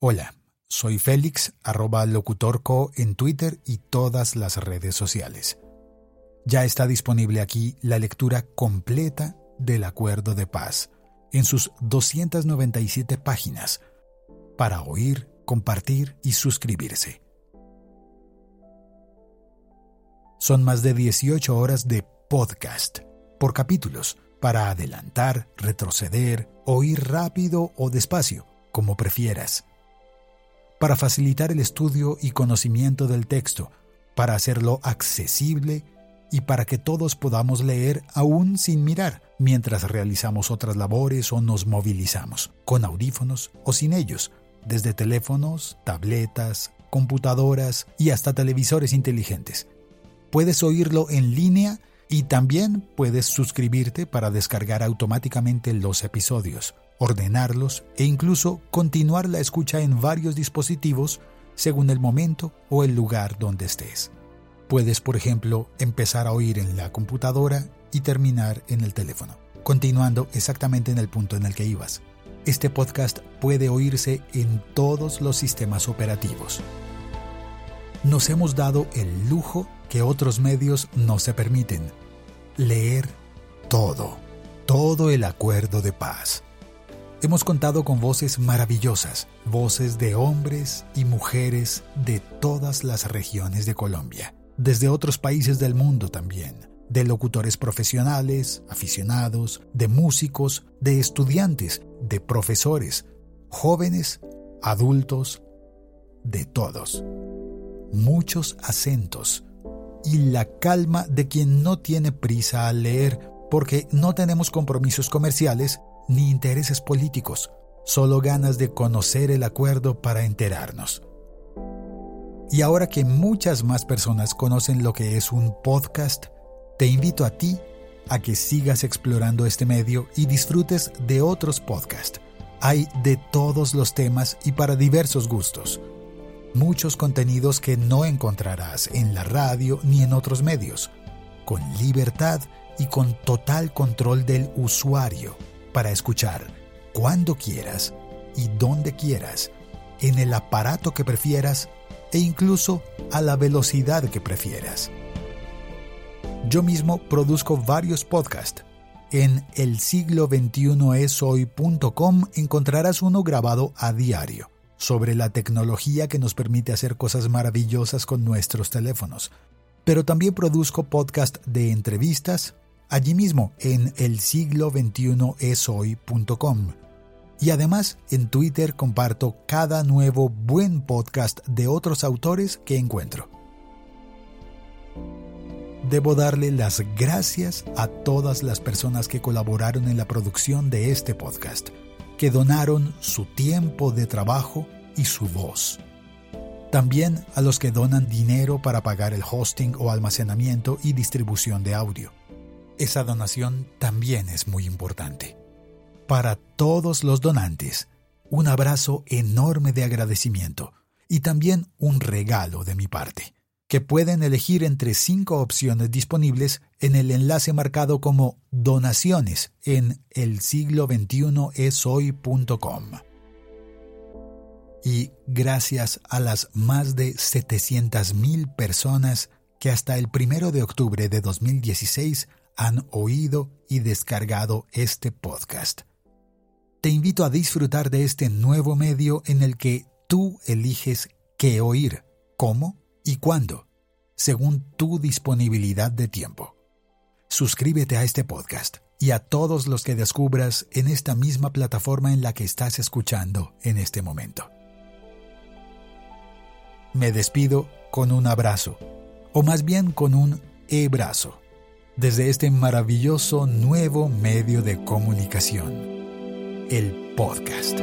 Hola, soy Félix, arroba locutorco en Twitter y todas las redes sociales. Ya está disponible aquí la lectura completa del Acuerdo de Paz en sus 297 páginas para oír, compartir y suscribirse. Son más de 18 horas de podcast por capítulos para adelantar, retroceder, oír rápido o despacio, como prefieras. Para facilitar el estudio y conocimiento del texto, para hacerlo accesible y para que todos podamos leer aún sin mirar, mientras realizamos otras labores o nos movilizamos, con audífonos o sin ellos, desde teléfonos, tabletas, computadoras y hasta televisores inteligentes. Puedes oírlo en línea y también puedes suscribirte para descargar automáticamente los episodios, ordenarlos e incluso continuar la escucha en varios dispositivos según el momento o el lugar donde estés. Puedes, por ejemplo, empezar a oír en la computadora y terminar en el teléfono, continuando exactamente en el punto en el que ibas. Este podcast puede oírse en todos los sistemas operativos. Nos hemos dado el lujo que otros medios no se permiten. Leer todo, todo el acuerdo de paz. Hemos contado con voces maravillosas, voces de hombres y mujeres de todas las regiones de Colombia, desde otros países del mundo también, de locutores profesionales, aficionados, de músicos, de estudiantes, de profesores, jóvenes, adultos, de todos. Muchos acentos, y la calma de quien no tiene prisa al leer porque no tenemos compromisos comerciales ni intereses políticos, solo ganas de conocer el acuerdo para enterarnos. Y ahora que muchas más personas conocen lo que es un podcast, te invito a ti a que sigas explorando este medio y disfrutes de otros podcasts. Hay de todos los temas y para diversos gustos muchos contenidos que no encontrarás en la radio ni en otros medios, con libertad y con total control del usuario para escuchar cuando quieras y donde quieras, en el aparato que prefieras e incluso a la velocidad que prefieras. Yo mismo produzco varios podcasts. En el siglo 21 esoy.com encontrarás uno grabado a diario sobre la tecnología que nos permite hacer cosas maravillosas con nuestros teléfonos. Pero también produzco podcast de entrevistas allí mismo en el siglo 21 esoy.com. Y además en Twitter comparto cada nuevo buen podcast de otros autores que encuentro. Debo darle las gracias a todas las personas que colaboraron en la producción de este podcast que donaron su tiempo de trabajo y su voz. También a los que donan dinero para pagar el hosting o almacenamiento y distribución de audio. Esa donación también es muy importante. Para todos los donantes, un abrazo enorme de agradecimiento y también un regalo de mi parte que pueden elegir entre cinco opciones disponibles en el enlace marcado como donaciones en el siglo 21 esoy.com. Y gracias a las más de 700.000 personas que hasta el primero de octubre de 2016 han oído y descargado este podcast. Te invito a disfrutar de este nuevo medio en el que tú eliges qué oír, cómo y cuándo, según tu disponibilidad de tiempo. Suscríbete a este podcast y a todos los que descubras en esta misma plataforma en la que estás escuchando en este momento. Me despido con un abrazo, o más bien con un e-brazo, desde este maravilloso nuevo medio de comunicación, el podcast.